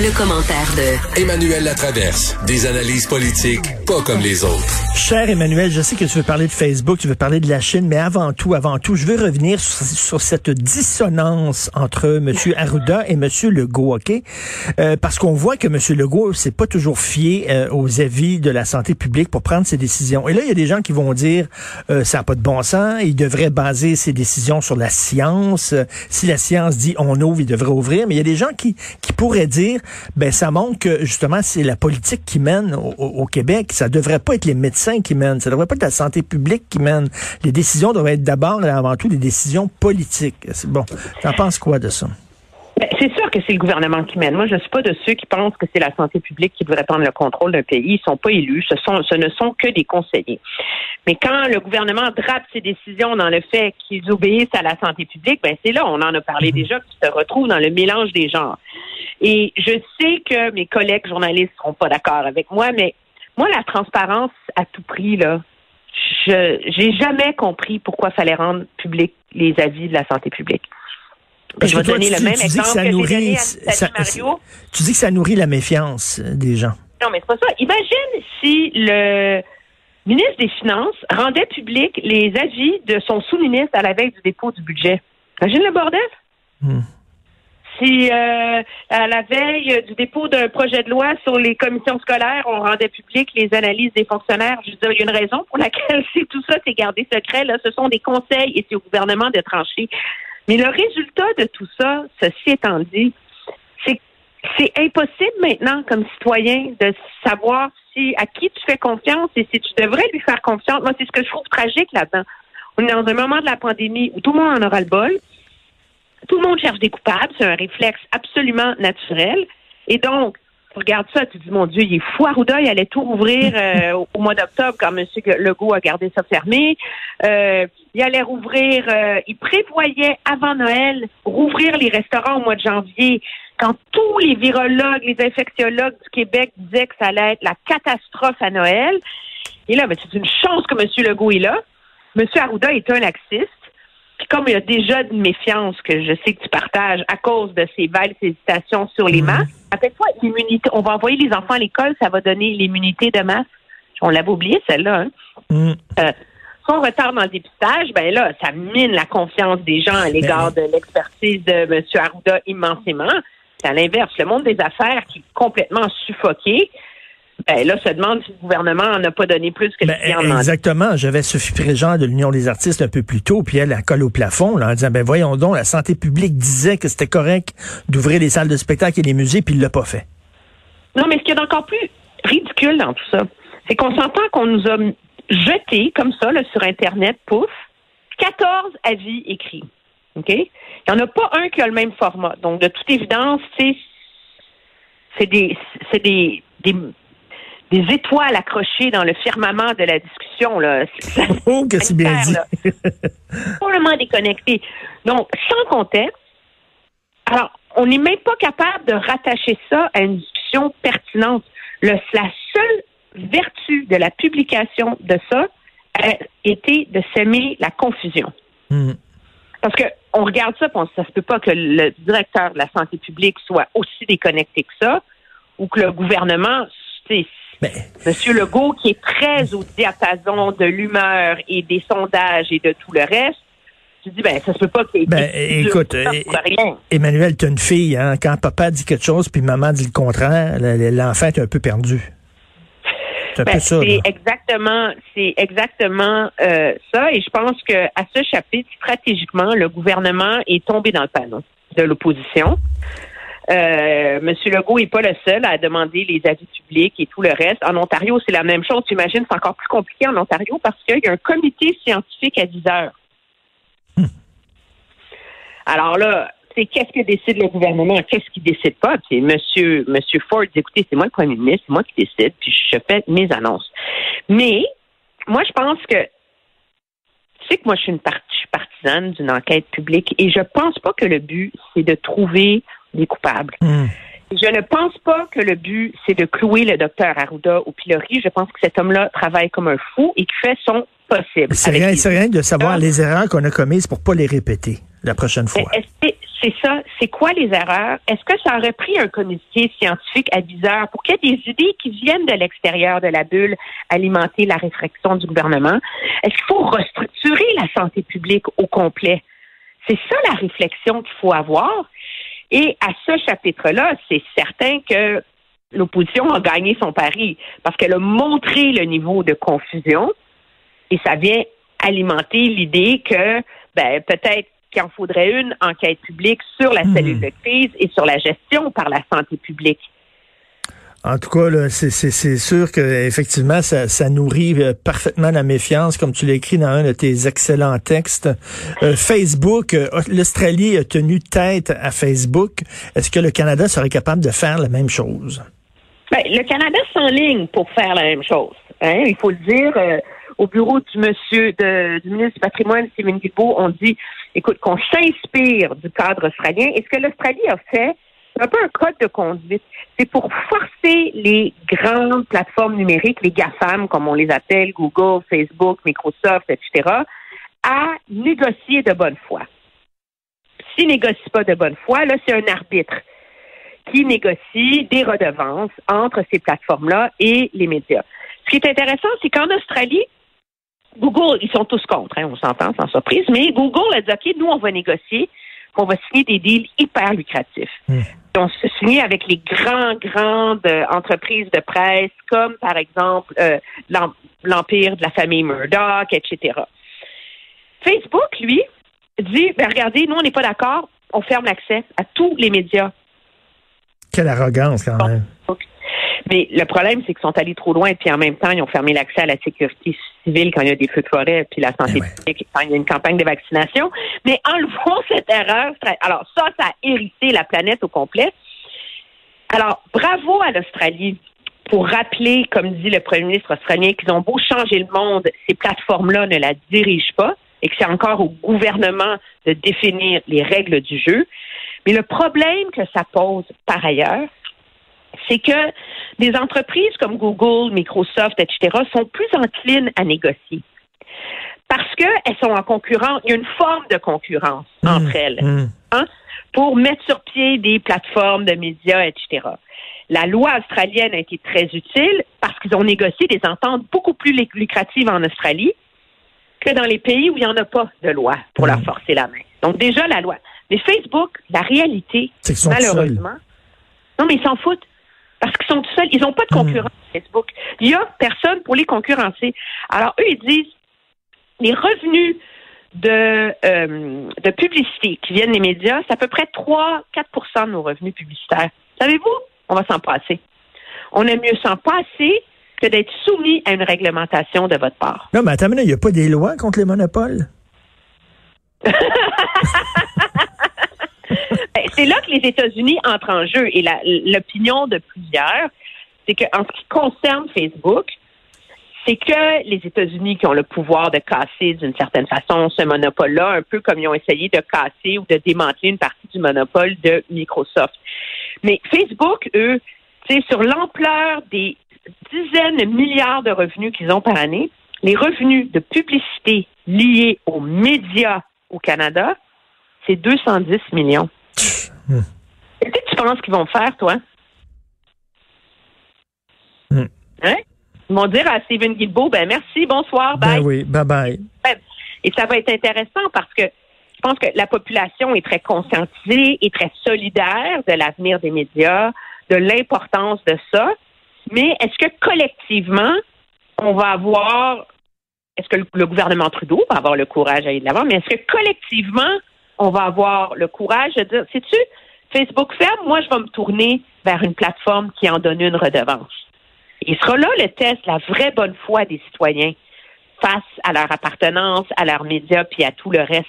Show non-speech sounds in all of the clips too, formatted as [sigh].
Le commentaire de Emmanuel Latraverse. Des analyses politiques pas comme les autres. Cher Emmanuel, je sais que tu veux parler de Facebook, tu veux parler de la Chine, mais avant tout, avant tout, je veux revenir sur, cette dissonance entre M. Arruda et M. Legault, OK? Euh, parce qu'on voit que M. Legault s'est pas toujours fié euh, aux avis de la santé publique pour prendre ses décisions. Et là, il y a des gens qui vont dire euh, ça n'a pas de bon sens, il devrait baser ses décisions sur la science. Si la science dit on ouvre, il devrait ouvrir. Mais il y a des gens qui, qui pourraient dire ben ça montre que justement c'est la politique qui mène au, Québec. Ça devrait pas être les médecins qui mènent, ça devrait pas être la santé publique qui mène. Les décisions devraient être d'abord et avant tout des décisions politiques. Bon, t'en penses quoi de ça? Ben, c'est sûr que c'est le gouvernement qui mène. Moi, je ne suis pas de ceux qui pensent que c'est la santé publique qui devrait prendre le contrôle d'un pays. Ils ne sont pas élus. Ce, sont, ce ne sont que des conseillers. Mais quand le gouvernement drape ses décisions dans le fait qu'ils obéissent à la santé publique, ben c'est là, on en a parlé mhm. déjà, qu'ils se retrouvent dans le mélange des genres. Et je sais que mes collègues journalistes seront pas d'accord avec moi, mais moi, la transparence à tout prix, là, je j'ai jamais compris pourquoi fallait rendre public les avis de la santé publique. Je vais donner le même exemple que, nourrit, ça, Mario. Tu dis que ça nourrit la méfiance des gens. Non, mais c'est pas ça. Imagine si le ministre des Finances rendait public les avis de son sous-ministre à la veille du dépôt du budget. Imagine le bordel. Hmm si euh, à la veille du dépôt d'un projet de loi sur les commissions scolaires, on rendait public les analyses des fonctionnaires, je veux dire, il y a une raison pour laquelle [laughs] c'est tout ça, c'est gardé secret. Là, ce sont des conseils et c'est au gouvernement de trancher. Mais le résultat de tout ça, ceci étant dit, c'est c'est impossible maintenant, comme citoyen, de savoir si à qui tu fais confiance et si tu devrais lui faire confiance. Moi, c'est ce que je trouve tragique là-dedans. On est dans un moment de la pandémie où tout le monde en aura le bol. Tout le monde cherche des coupables, c'est un réflexe absolument naturel. Et donc, regardes ça, tu dis, mon Dieu, il est fou. Arruda, il allait tout rouvrir [laughs] euh, au, mois d'octobre quand M. Legault a gardé ça fermé. Euh, il allait rouvrir, euh, il prévoyait avant Noël rouvrir les restaurants au mois de janvier quand tous les virologues, les infectiologues du Québec disaient que ça allait être la catastrophe à Noël. Et là, ben, c'est une chance que M. Legault est là. M. Arruda est un laxiste. Puis comme il y a déjà une méfiance que je sais que tu partages à cause de ces vagues hésitations sur les mhm. masques, après quoi, l'immunité, on va envoyer les enfants à l'école, ça va donner l'immunité de masse. On l'avait oublié, celle-là. Hein? Mhm. Euh, son retard dans le dépistage, ben là, ça mine la confiance des gens à l'égard de l'expertise de M. Arruda immensément. C'est à l'inverse. Le monde des affaires qui est complètement suffoqué. Ben là, se demande si le gouvernement n'a pas donné plus que ben, Exactement. J'avais Sophie Préjean de l'Union des artistes un peu plus tôt, puis elle a colle au plafond là, en disant, ben voyons donc, la santé publique disait que c'était correct d'ouvrir les salles de spectacle et les musées, puis il l'a pas fait. Non, mais ce qui est encore plus ridicule dans tout ça, c'est qu'on s'entend qu'on nous a jeté comme ça là, sur Internet, pouf, 14 avis écrits. OK? Il n'y en a pas un qui a le même format. Donc, de toute évidence, c'est des, c'est des, des des étoiles accrochées dans le firmament de la discussion. Là. [laughs] Oh, que c'est bien dit. Complètement déconnecté. Donc, sans contexte, alors, on n'est même pas capable de rattacher ça à une discussion pertinente. Le, la seule vertu de la publication de ça a été de semer la confusion. Hmm. Parce que on regarde ça, on, ça se peut pas que le directeur de la santé publique soit aussi déconnecté que ça, ou que le gouvernement, ben, Monsieur Legault, qui est très au diapason de l'humeur et des sondages et de tout le reste, tu dis, ben, ça se peut pas qu'il ben, écoute, Emmanuel, tu une fille, hein, quand papa dit quelque chose puis maman dit le contraire, l'enfant est un peu perdu. C'est ben, exactement, c'est exactement euh, ça. Et je pense que à ce chapitre, stratégiquement, le gouvernement est tombé dans le panneau de l'opposition. Euh, Monsieur Legault n'est pas le seul à demander les avis publics et tout le reste. En Ontario, c'est la même chose. Tu imagines, c'est encore plus compliqué en Ontario parce qu'il y a un comité scientifique à 10 heures. Hmm. Alors là, c'est qu'est-ce que décide le gouvernement, qu'est-ce qu'il décide pas? Puis Monsieur, Monsieur Ford dit, écoutez, c'est moi le premier ministre, c'est moi qui décide, puis je fais mes annonces. Mais moi, je pense que tu sais que moi, je suis une partie partisane d'une enquête publique et je pense pas que le but, c'est de trouver des coupables. Hmm. Je ne pense pas que le but, c'est de clouer le docteur Arruda au pilori. Je pense que cet homme-là travaille comme un fou et qu'il fait son possible. C'est rien, les- c'est rien de savoir les erreurs qu'on a commises pour pas les répéter la prochaine fois. C'est ça? C'est quoi les erreurs? Est-ce que ça aurait pris un comité scientifique à 10 heures pour qu'il y ait des idées qui viennent de l'extérieur de la bulle alimenter la réflexion du gouvernement? Est-ce qu'il faut restructurer la santé publique au complet? C'est ça la réflexion qu'il faut avoir. Et à ce chapitre-là, c'est certain que l'opposition a gagné son pari parce qu'elle a montré le niveau de confusion et ça vient alimenter l'idée que ben, peut-être qu'il en faudrait une enquête publique sur la Hmm. cellule de crise et sur la gestion par la santé publique. En tout cas, c'est, sûr que effectivement, ça, nourrit euh, parfaitement la méfiance, comme tu l'as écrit dans un de tes excellents textes. Euh, Facebook, euh, l'Australie a tenu tête à Facebook. Est-ce que le Canada serait capable de faire la même chose? Ben, le Canada s'enligne pour faire la même chose. Hein? Il faut le dire. au bureau du monsieur de- du ministre du patrimoine, Stephen Guilbeault, on dit, écoute, qu'on s'inspire du cadre australien. Et ce que l'Australie a fait, c'est un peu un code de conduite. C'est pour forcer les grandes plateformes numériques, les GAFAM, comme on les appelle, Google, Facebook, Microsoft, etc., à négocier de bonne foi. S'ils négocient pas de bonne foi, là, c'est un arbitre qui négocie des redevances entre ces plateformes-là et les médias. Ce qui est intéressant, c'est qu'en Australie, Google, ils sont tous contre, hein, on s'entend sans surprise, mais Google a dit, OK, nous, on va négocier, on va signer des deals hyper lucratifs. Hmm. On se signe avec les grands, grandes euh, entreprises de presse, comme par exemple euh, l'em- l'empire de la famille Murdoch, etc. Facebook, lui, dit, ben, regardez, nous, on n'est pas d'accord, on ferme l'accès à tous les médias Quelle arrogance quand même. Mais le problème, c'est qu'ils sont allés trop loin, puis en même temps, ils ont fermé l'accès à la sécurité civile quand il y a des feux de forêt, puis la santé Eh ouais. publique quand il y a une campagne de vaccination. Mais enlevons [laughs] cette erreur. Alors ça, ça a hérissé la planète au complet. Alors, bravo à l'Australie pour rappeler, comme dit le premier ministre australien, qu'ils ont beau changer le monde, ces plateformes-là ne la dirigent pas et que c'est encore au gouvernement de définir les règles du jeu. Mais le problème que ça pose par ailleurs, c'est que des entreprises comme Google, Microsoft, etc., sont plus enclines à négocier. Parce qu'elles sont en concurrence, il y a une forme de concurrence entre elles Hmm. hein, pour mettre sur pied des plateformes de médias, etc. La loi australienne a été très utile parce qu'ils ont négocié des ententes beaucoup plus luc- lucratives en Australie que dans les pays où il n'y en a pas de loi pour leur forcer la main. Donc déjà, la loi. Mais Facebook, la réalité, malheureusement, non, mais ils s'en foutent. Parce qu'ils sont tout seuls. Ils n'ont pas de concurrence Facebook. Il n'y a personne pour les concurrencer. Alors, eux, ils disent, les revenus de, euh, de publicité qui viennent des médias, c'est à peu près 3-4% de nos revenus publicitaires. Savez-vous? On va s'en passer. On aime mieux s'en passer que d'être soumis à une réglementation de votre part. Non, mais attends, il n'y a pas des lois contre les monopoles? [laughs] Ben, c'est là que les États-Unis entrent en jeu. Et l'opinion de plusieurs, c'est qu'en ce qui concerne Facebook, c'est que les États-Unis qui ont le pouvoir de casser d'une certaine façon ce monopole-là, un peu comme ils ont essayé de casser ou de démanteler une partie du monopole de Microsoft. Mais Facebook, eux, sur l'ampleur des dizaines de milliards de revenus qu'ils ont par année, les revenus de publicité liés aux médias au Canada, c'est 210 millions. Hmm. Qu'est-ce que tu penses qu'ils vont faire, toi? Hmm. Hein? Ils vont dire à Stephen Guilbeault, ben merci, bonsoir, bye. Ben oui, bye bye. Et ça va être intéressant parce que je pense que la population est très conscientisée et très solidaire de l'avenir des médias, de l'importance de ça. Mais est-ce que collectivement, on va avoir, est-ce que le, le gouvernement Trudeau va avoir le courage d'aller de l'avant, mais est-ce que collectivement, on va avoir le courage de dire, sais-tu, Facebook ferme, moi, je vais me tourner vers une plateforme qui en donne une redevance. Il sera là le test, la vraie bonne foi des citoyens face à leur appartenance, à leurs médias, puis à tout le reste.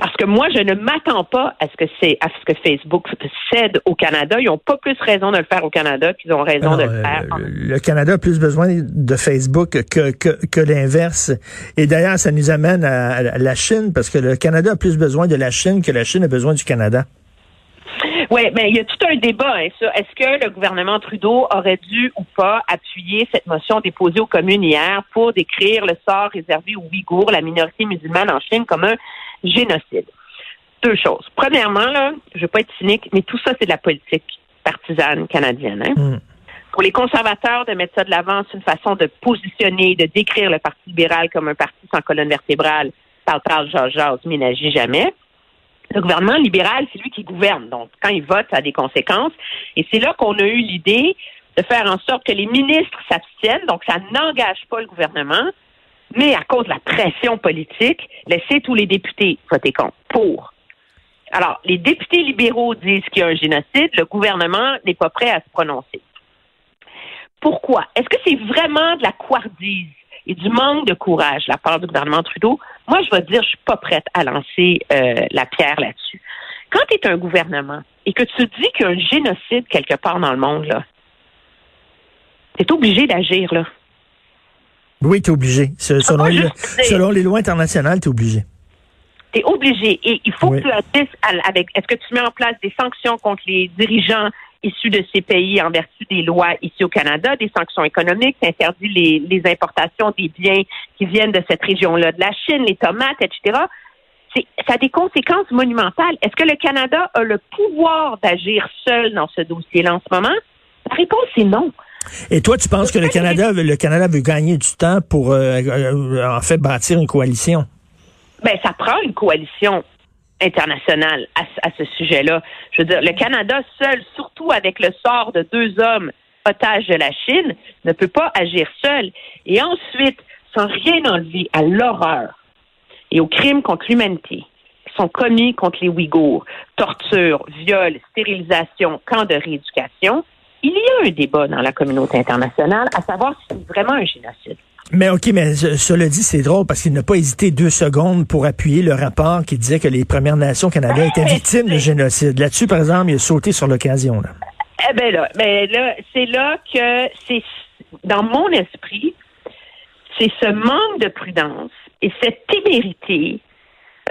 Parce que moi, je ne m'attends pas à ce que c'est à ce que Facebook cède au Canada. Ils n'ont pas plus raison de le faire au Canada qu'ils ont raison de le euh, faire. le Canada a plus besoin de Facebook que, que, que l'inverse. Et d'ailleurs, ça nous amène à, à la Chine, parce que le Canada a plus besoin de la Chine que la Chine a besoin du Canada. Oui, mais il y a tout un débat. Hein, ça. Est-ce que le gouvernement Trudeau aurait dû ou pas appuyer cette motion déposée aux communes hier pour décrire le sort réservé aux Ouïghours, la minorité musulmane en Chine, comme un génocide? Deux choses. Premièrement, là, je ne veux pas être cynique, mais tout ça, c'est de la politique partisane canadienne. Hein? Mm. Pour les conservateurs, de mettre ça de l'avant, c'est une façon de positionner, de décrire le Parti libéral comme un parti sans colonne vertébrale. Parle, parle, jase, jase, mais n'agit jamais le gouvernement libéral, c'est lui qui gouverne. Donc, quand il vote, ça a des conséquences. Et c'est là qu'on a eu l'idée de faire en sorte que les ministres s'abstiennent. Donc, ça n'engage pas le gouvernement. Mais à cause de la pression politique, laisser tous les députés voter contre. Pour. Alors, les députés libéraux disent qu'il y a un génocide. Le gouvernement n'est pas prêt à se prononcer. Pourquoi? Est-ce que c'est vraiment de la couardise et du manque de courage de la part du gouvernement Trudeau? Moi, je vais te dire, je suis pas prête à lancer euh, la pierre là-dessus. Quand tu es un gouvernement et que tu dis qu'il y a un génocide quelque part dans le monde, là, tu es obligé d'agir, là. Oui, tu es obligé. Selon, dire- selon les lois internationales, tu es obligé. Tu es obligé. Et il faut Oui. que tu agisses avec. Est-ce que tu mets en place des sanctions contre les dirigeants issus de ces pays en vertu des lois ici au Canada, des sanctions économiques, tu interdis les, les importations des biens qui viennent de cette région-là, de la Chine, les tomates, etc. C'est- ça a des conséquences monumentales. Est-ce que le Canada a le pouvoir d'agir seul dans ce dossier-là en ce moment? La réponse est non. Et toi, tu penses que le Canada, le Canada veut gagner du temps pour, euh, euh, en fait, bâtir une coalition? Ben, ça prend une coalition internationale à, à ce sujet-là. Je veux dire, le Canada seul, surtout avec le sort de deux hommes otages de la Chine, ne peut pas agir seul. Et ensuite, sans rien enlever à l'horreur et aux crimes contre l'humanité qui sont commis contre les Ouïghours, torture, viol, stérilisation, camps de rééducation, il y a un débat dans la communauté internationale à savoir si c'est vraiment un génocide. Mais OK, mais ce- cela dit, c'est drôle parce qu'il n'a pas hésité deux secondes pour appuyer le rapport qui disait que les Premières Nations Canada étaient victimes de génocide. Là-dessus, par exemple, il a sauté sur l'occasion. Là. Eh ben là, ben là, c'est là que c'est dans mon esprit, c'est ce manque de prudence et cette témérité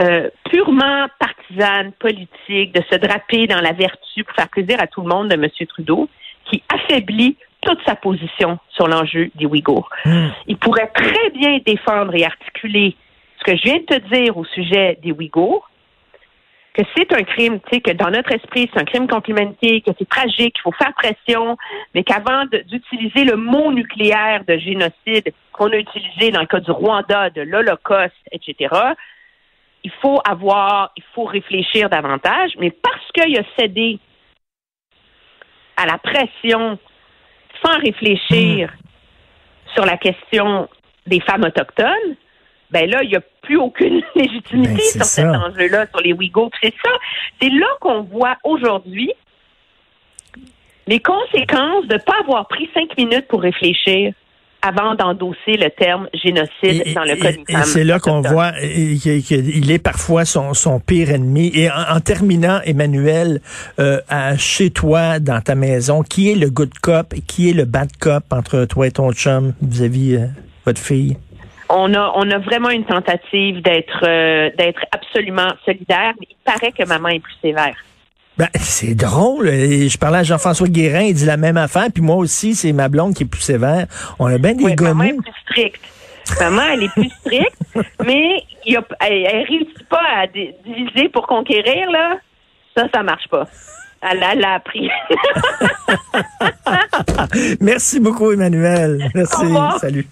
euh, purement partisane, politique, de se draper dans la vertu pour faire plaisir à tout le monde de M. Trudeau, qui affaiblit toute sa position sur l'enjeu des Ouïghours. Il pourrait très bien défendre et articuler ce que je viens de te dire au sujet des Ouïghours, que c'est un crime, tu sais, que dans notre esprit, c'est un crime contre l'humanité, que c'est tragique, qu'il faut faire pression, mais qu'avant d'utiliser le mot nucléaire de génocide qu'on a utilisé dans le cas du Rwanda, de l'Holocauste, etc., il faut avoir, il faut réfléchir davantage, mais parce qu'il a cédé à la pression sans réfléchir sur la question des femmes autochtones, ben là, il n'y a plus aucune [laughs] légitimité Ben, sur cet enjeu-là, sur les Ouïghours. C'est ça. C'est là qu'on voit aujourd'hui les conséquences de ne pas avoir pris cinq minutes pour réfléchir avant d'endosser le terme génocide Et, dans le cas des c'est là qu'on voit qu'il est parfois son, son pire ennemi. Et en, en terminant, Emmanuel, euh, à- chez toi, dans ta maison, qui est le good cop et qui est le bad cop entre toi et ton chum vis-à-vis euh, votre fille? On a, on a vraiment une tentative d'être euh, d'être absolument solidaire, mais il paraît que maman est plus sévère. Ben, c'est drôle. Je parlais à Jean-François Guérin, il dit la même affaire. Puis moi aussi, c'est ma blonde qui est plus sévère. On a bien des Oui, maman est plus stricte. Maman, elle est plus stricte, [laughs] mais il y a, elle, elle réussit pas à di- diviser pour conquérir, là. Ça, ça marche pas. Elle, elle a appris. [laughs] Merci beaucoup, Emmanuel. Merci. Salut.